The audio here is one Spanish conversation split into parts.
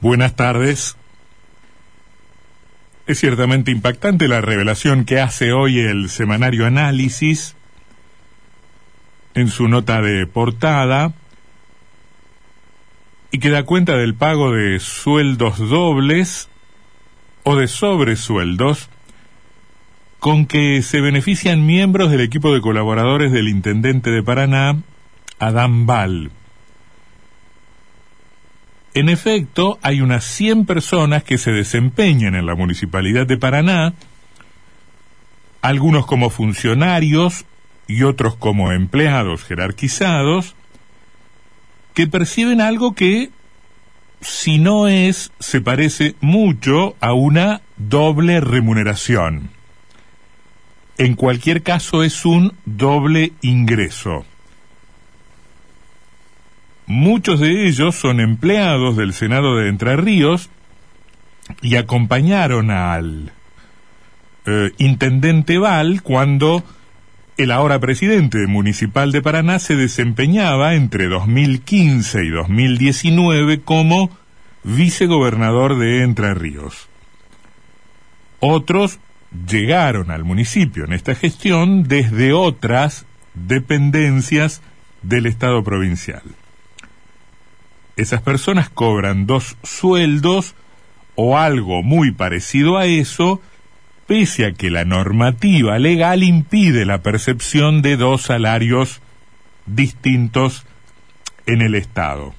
Buenas tardes. Es ciertamente impactante la revelación que hace hoy el semanario Análisis en su nota de portada y que da cuenta del pago de sueldos dobles o de sobresueldos con que se benefician miembros del equipo de colaboradores del intendente de Paraná, Adán Val. En efecto, hay unas 100 personas que se desempeñan en la Municipalidad de Paraná, algunos como funcionarios y otros como empleados jerarquizados, que perciben algo que, si no es, se parece mucho a una doble remuneración. En cualquier caso es un doble ingreso. Muchos de ellos son empleados del Senado de Entre Ríos y acompañaron al eh, intendente Val cuando el ahora presidente municipal de Paraná se desempeñaba entre 2015 y 2019 como vicegobernador de Entre Ríos. Otros llegaron al municipio en esta gestión desde otras dependencias del Estado provincial esas personas cobran dos sueldos o algo muy parecido a eso, pese a que la normativa legal impide la percepción de dos salarios distintos en el Estado.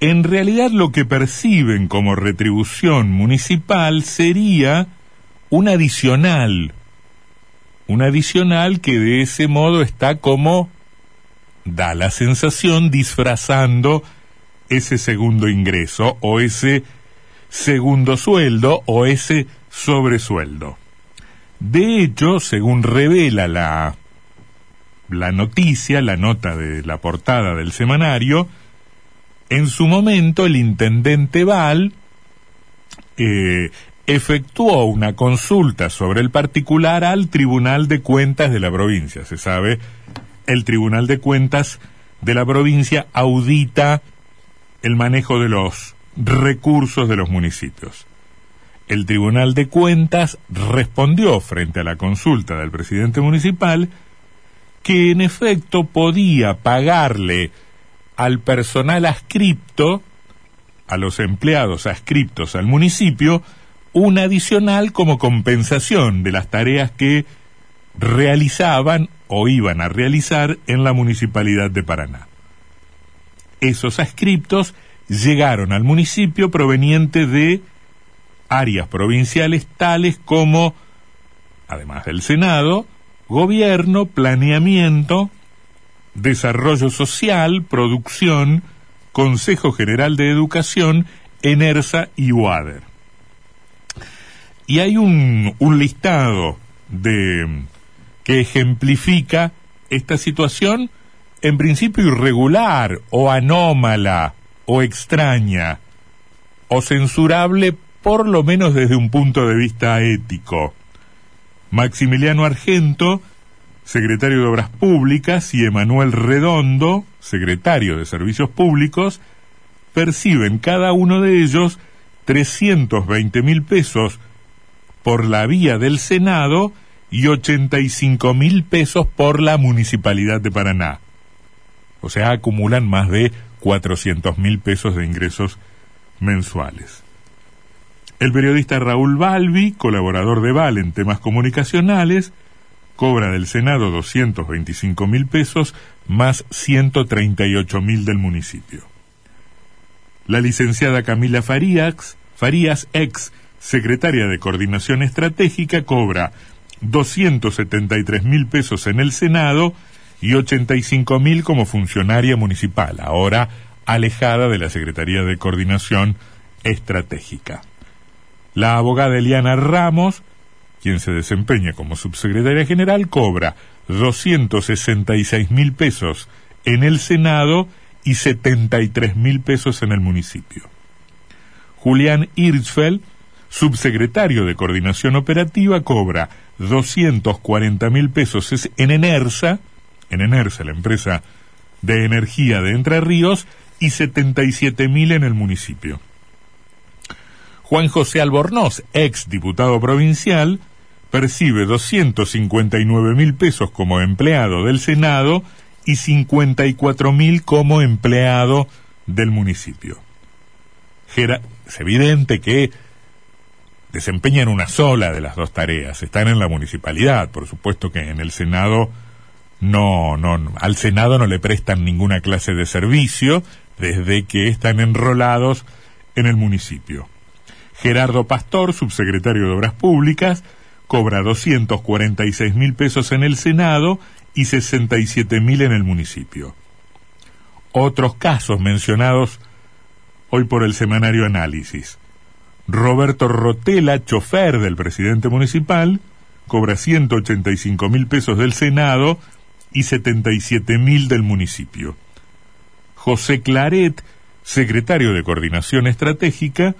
En realidad lo que perciben como retribución municipal sería un adicional, un adicional que de ese modo está como da la sensación disfrazando ese segundo ingreso o ese segundo sueldo o ese sobresueldo. De hecho, según revela la, la noticia, la nota de la portada del semanario, en su momento el intendente Val eh, efectuó una consulta sobre el particular al Tribunal de Cuentas de la provincia. Se sabe el Tribunal de Cuentas de la provincia audita el manejo de los recursos de los municipios. El Tribunal de Cuentas respondió frente a la consulta del presidente municipal que en efecto podía pagarle al personal adscripto, a los empleados adscriptos al municipio, un adicional como compensación de las tareas que realizaban o iban a realizar en la Municipalidad de Paraná. Esos ascriptos llegaron al municipio proveniente de áreas provinciales tales como, además del Senado, gobierno, planeamiento, desarrollo social, producción, Consejo General de Educación, ENERSA y UADER. Y hay un, un listado de que ejemplifica esta situación en principio irregular o anómala o extraña o censurable por lo menos desde un punto de vista ético. Maximiliano Argento, secretario de Obras Públicas, y Emanuel Redondo, secretario de Servicios Públicos, perciben cada uno de ellos 320 mil pesos por la vía del Senado y 85 mil pesos por la Municipalidad de Paraná. O sea, acumulan más de 400 mil pesos de ingresos mensuales. El periodista Raúl Balbi, colaborador de Val en temas comunicacionales, cobra del Senado 225 mil pesos más 138 mil del municipio. La licenciada Camila Farías, Farías, ex secretaria de Coordinación Estratégica, cobra 273 mil pesos en el Senado y 85 mil como funcionaria municipal, ahora alejada de la Secretaría de Coordinación Estratégica. La abogada Eliana Ramos, quien se desempeña como subsecretaria general, cobra 266 mil pesos en el Senado y 73 mil pesos en el municipio. Julián Hirschfeld, subsecretario de Coordinación Operativa, cobra 240 mil pesos en Enersa, en Enersa, la empresa de energía de Entre Ríos, y 77.000 en el municipio. Juan José Albornoz, ex diputado provincial, percibe 259 mil pesos como empleado del Senado y 54 mil como empleado del municipio. es evidente que desempeñan una sola de las dos tareas, están en la municipalidad, por supuesto que en el Senado no, no, al Senado no le prestan ninguna clase de servicio desde que están enrolados en el municipio. Gerardo Pastor, subsecretario de Obras Públicas, cobra 246 mil pesos en el Senado y 67 mil en el municipio. Otros casos mencionados hoy por el semanario Análisis. Roberto Rotela, chofer del presidente municipal, cobra 185 mil pesos del Senado y 77 mil del municipio. José Claret, secretario de Coordinación Estratégica,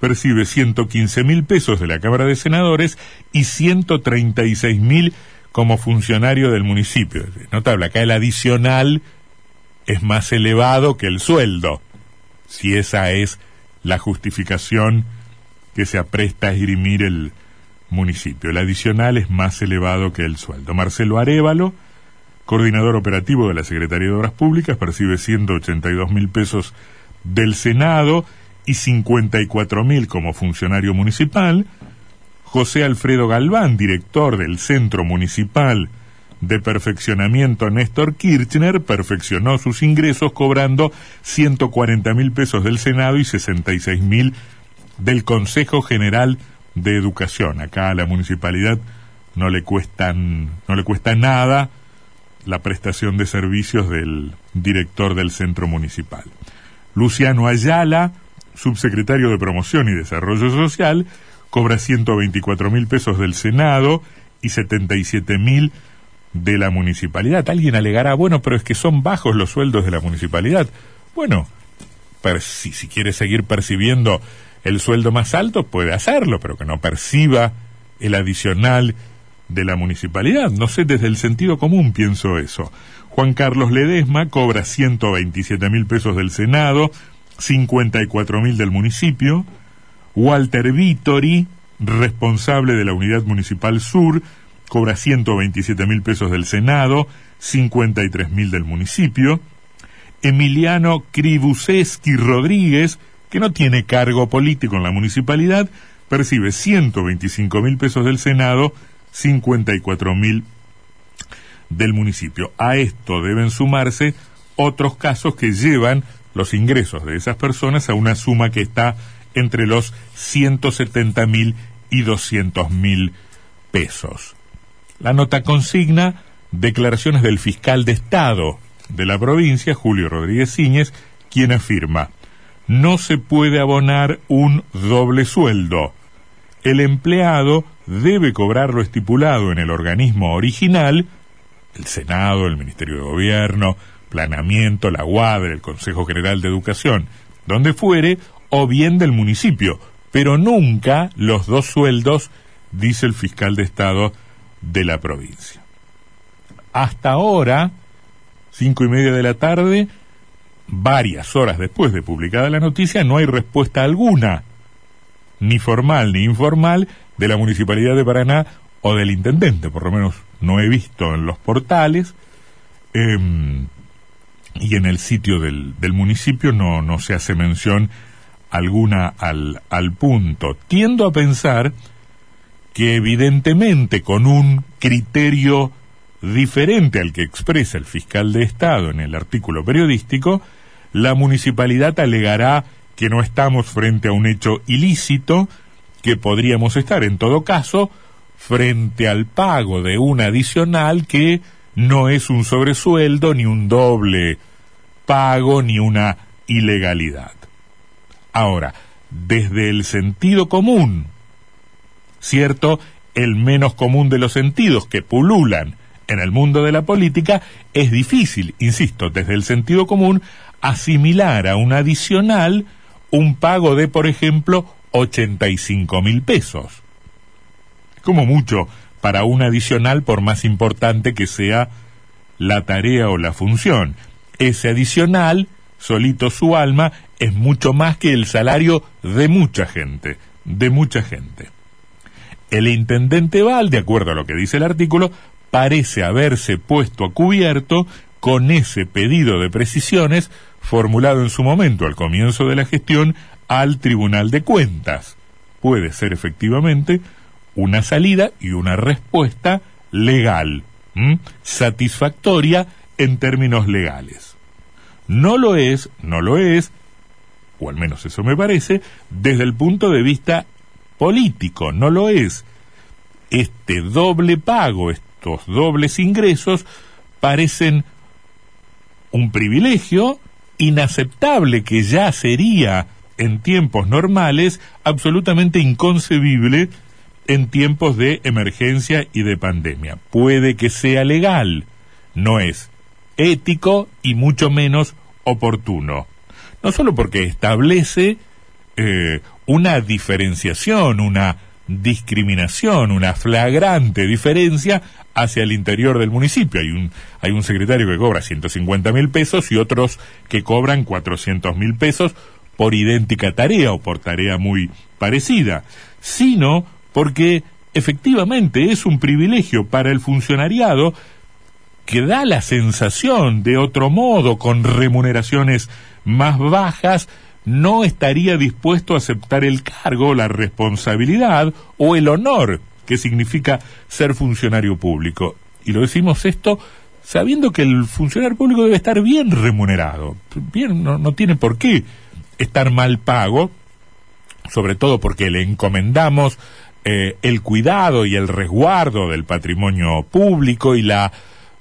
percibe 115 mil pesos de la Cámara de Senadores y 136 mil como funcionario del municipio. Notable, acá el adicional es más elevado que el sueldo, si esa es la justificación que se apresta a esgrimir el municipio. El adicional es más elevado que el sueldo. Marcelo Arevalo, coordinador operativo de la Secretaría de Obras Públicas, percibe 182 mil pesos del Senado y 54 mil como funcionario municipal. José Alfredo Galván, director del Centro Municipal de Perfeccionamiento Néstor Kirchner, perfeccionó sus ingresos cobrando 140 mil pesos del Senado y 66 mil del Consejo General de Educación. Acá a la municipalidad no le cuestan, no le cuesta nada la prestación de servicios del director del centro municipal. Luciano Ayala, subsecretario de Promoción y Desarrollo Social, cobra 124 mil pesos del Senado y 77 mil de la municipalidad. Alguien alegará, bueno, pero es que son bajos los sueldos de la municipalidad. Bueno, si, si quiere seguir percibiendo el sueldo más alto, puede hacerlo, pero que no perciba el adicional de la municipalidad. No sé, desde el sentido común pienso eso. Juan Carlos Ledesma cobra 127 mil pesos del Senado, 54 mil del municipio. Walter Vittori, responsable de la Unidad Municipal Sur, cobra 127 mil pesos del Senado, 53 mil del municipio. Emiliano Kribuseski Rodríguez, que no tiene cargo político en la municipalidad, percibe 125 mil pesos del Senado, 54 mil del municipio. A esto deben sumarse otros casos que llevan los ingresos de esas personas a una suma que está entre los 170 mil y 200 mil pesos. La nota consigna declaraciones del fiscal de Estado de la provincia, Julio Rodríguez Ciñez, quien afirma, no se puede abonar un doble sueldo. El empleado debe cobrar lo estipulado en el organismo original, el Senado, el Ministerio de Gobierno, Planeamiento, la UADRE, el Consejo General de Educación, donde fuere, o bien del municipio, pero nunca los dos sueldos, dice el fiscal de Estado de la provincia. Hasta ahora, cinco y media de la tarde, varias horas después de publicada la noticia, no hay respuesta alguna, ni formal ni informal, de la Municipalidad de Paraná o del Intendente, por lo menos no he visto en los portales. Em, y en el sitio del, del municipio no, no, se hace mención alguna al, al punto. Tiendo a pensar que evidentemente con un criterio diferente al que expresa el fiscal de Estado en el artículo periodístico, la municipalidad alegará que no estamos frente a un hecho ilícito, que podríamos estar en todo caso frente al pago de un adicional que no es un sobresueldo ni un doble pago ni una ilegalidad. Ahora, desde el sentido común, ¿cierto? El menos común de los sentidos que pululan en el mundo de la política, es difícil, insisto, desde el sentido común, asimilar a un adicional un pago de, por ejemplo, 85 mil pesos. Como mucho para un adicional por más importante que sea la tarea o la función. Ese adicional solito su alma, es mucho más que el salario de mucha gente, de mucha gente. El intendente Val, de acuerdo a lo que dice el artículo, parece haberse puesto a cubierto con ese pedido de precisiones formulado en su momento al comienzo de la gestión al Tribunal de Cuentas. Puede ser efectivamente una salida y una respuesta legal, satisfactoria en términos legales. No lo es, no lo es, o al menos eso me parece, desde el punto de vista político, no lo es. Este doble pago, estos dobles ingresos, parecen un privilegio inaceptable que ya sería en tiempos normales absolutamente inconcebible en tiempos de emergencia y de pandemia. Puede que sea legal, no es ético y mucho menos oportuno. No solo porque establece eh, una diferenciación, una discriminación, una flagrante diferencia hacia el interior del municipio. Hay un, hay un secretario que cobra 150 mil pesos y otros que cobran 400 mil pesos por idéntica tarea o por tarea muy parecida, sino porque efectivamente es un privilegio para el funcionariado que da la sensación de otro modo, con remuneraciones más bajas, no estaría dispuesto a aceptar el cargo, la responsabilidad o el honor que significa ser funcionario público. Y lo decimos esto sabiendo que el funcionario público debe estar bien remunerado. Bien, no, no tiene por qué estar mal pago, sobre todo porque le encomendamos eh, el cuidado y el resguardo del patrimonio público y la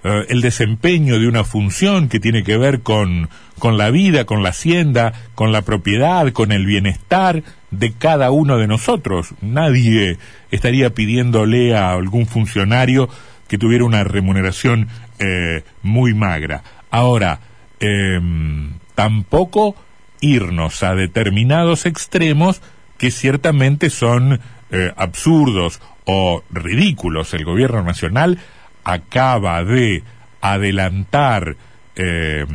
eh, el desempeño de una función que tiene que ver con, con la vida, con la hacienda, con la propiedad, con el bienestar de cada uno de nosotros. Nadie estaría pidiéndole a algún funcionario que tuviera una remuneración eh, muy magra. Ahora, em, tampoco irnos a determinados extremos que ciertamente son eh, absurdos o ridículos. El gobierno nacional acaba de adelantar eh,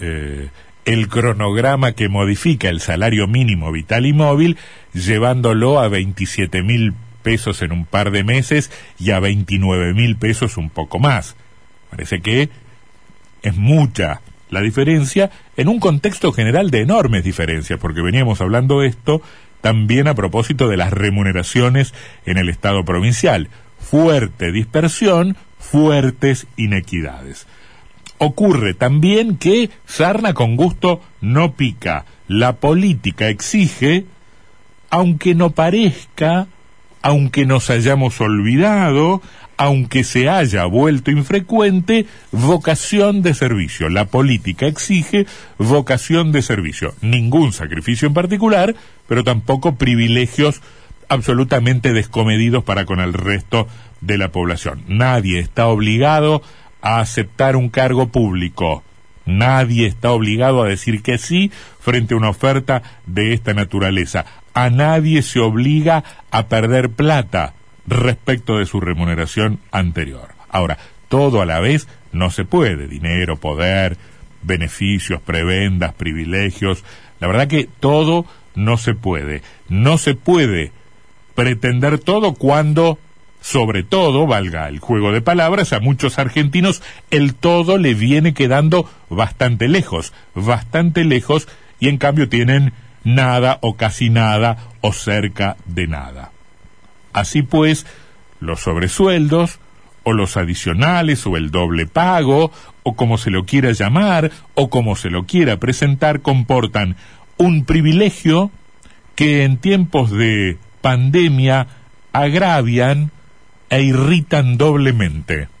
eh, el cronograma que modifica el salario mínimo vital y móvil, llevándolo a 27 mil pesos en un par de meses y a 29 mil pesos un poco más. Parece que es mucha la diferencia en un contexto general de enormes diferencias, porque veníamos hablando esto también a propósito de las remuneraciones en el Estado provincial. Fuerte dispersión, fuertes inequidades. Ocurre también que sarna con gusto no pica. La política exige, aunque no parezca, aunque nos hayamos olvidado, aunque se haya vuelto infrecuente, vocación de servicio. La política exige vocación de servicio. Ningún sacrificio en particular, pero tampoco privilegios absolutamente descomedidos para con el resto de la población. Nadie está obligado a aceptar un cargo público. Nadie está obligado a decir que sí frente a una oferta de esta naturaleza. A nadie se obliga a perder plata respecto de su remuneración anterior. Ahora, todo a la vez no se puede. Dinero, poder, beneficios, prebendas, privilegios. La verdad que todo no se puede. No se puede pretender todo cuando sobre todo, valga el juego de palabras, a muchos argentinos el todo le viene quedando bastante lejos, bastante lejos, y en cambio tienen nada o casi nada o cerca de nada. Así pues, los sobresueldos, o los adicionales, o el doble pago, o como se lo quiera llamar, o como se lo quiera presentar, comportan un privilegio que en tiempos de pandemia agravian e irritan doblemente.